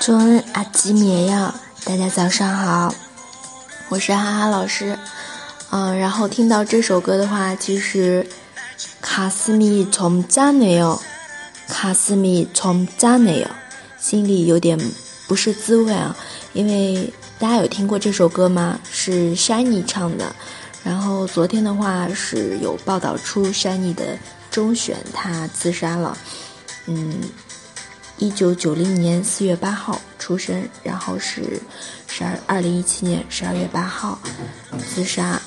春阿基米要，大家早上好，我是哈哈老师。嗯，然后听到这首歌的话，其实卡斯米从加内哦，卡斯米从加内哦，心里有点不是滋味啊。因为大家有听过这首歌吗？是 Shiny 唱的。然后昨天的话是有报道出 Shiny 的中选他自杀了。嗯。一九九零年四月八号出生，然后是十二二零一七年十二月八号自杀，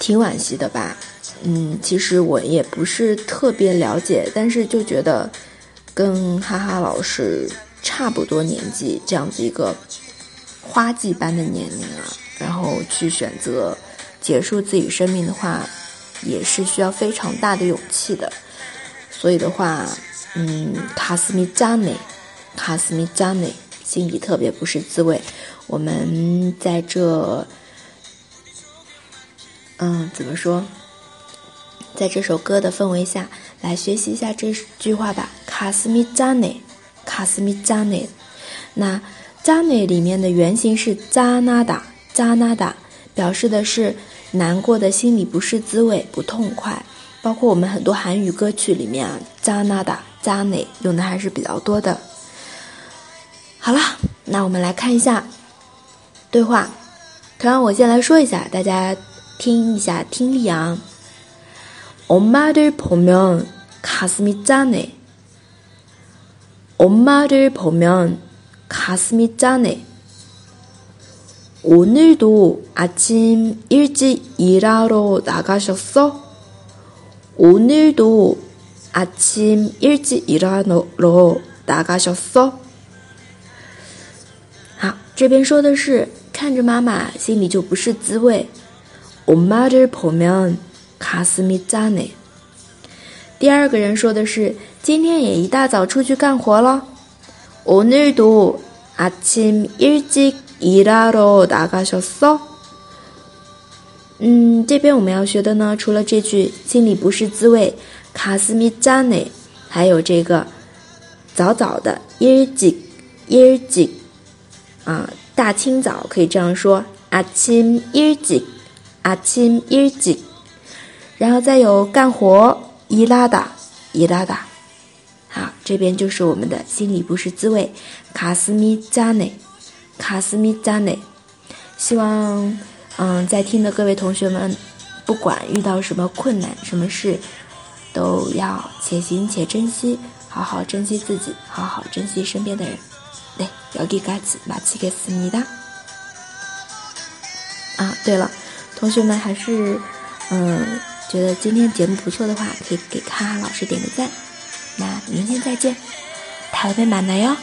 挺惋惜的吧？嗯，其实我也不是特别了解，但是就觉得跟哈哈老师差不多年纪，这样子一个花季般的年龄啊，然后去选择结束自己生命的话，也是需要非常大的勇气的。所以的话。嗯，卡斯米扎内，卡斯米扎内，心里特别不是滋味。我们在这，嗯，怎么说？在这首歌的氛围下来学习一下这句话吧。卡斯米扎内，卡斯米扎内。那扎内里面的原型是扎纳达，扎纳达表示的是难过的心里不是滋味，不痛快。包括我们很多韩语歌曲里面啊，扎纳达。加内用的还是比较多的。好了，那我们来看一下对话。同样，我先来说一下，大家听一下听力啊。엄마들보면가슴이짠해엄마들보면가슴이짠해오늘도아침일찍일하러나가셨어오늘도 阿침日记일어로나가셨 어？ 好，这边说的是看着妈妈心里就不是滋味。엄마를보면가슴이짠 해。 第二个人说的是今天也一大早出去干活了。오늘도아침일찍일하러나가셨 어？ 嗯，这边我们要学的呢，除了这句心里不是滋味。卡斯米扎内，还有这个早早的耶吉耶吉啊，大清早可以这样说阿钦耶吉阿钦耶吉，然后再有干活伊拉达伊拉达，好，这边就是我们的心里不是滋味卡斯米扎内卡斯米扎内，希望嗯在听的各位同学们，不管遇到什么困难什么事。都要且行且珍惜，好好珍惜自己，好好珍惜身边的人。对，要给嘎子马奇给思密达。啊，对了，同学们还是嗯觉得今天节目不错的话，可以给卡卡老师点个赞。那明天再见，台北满来哟。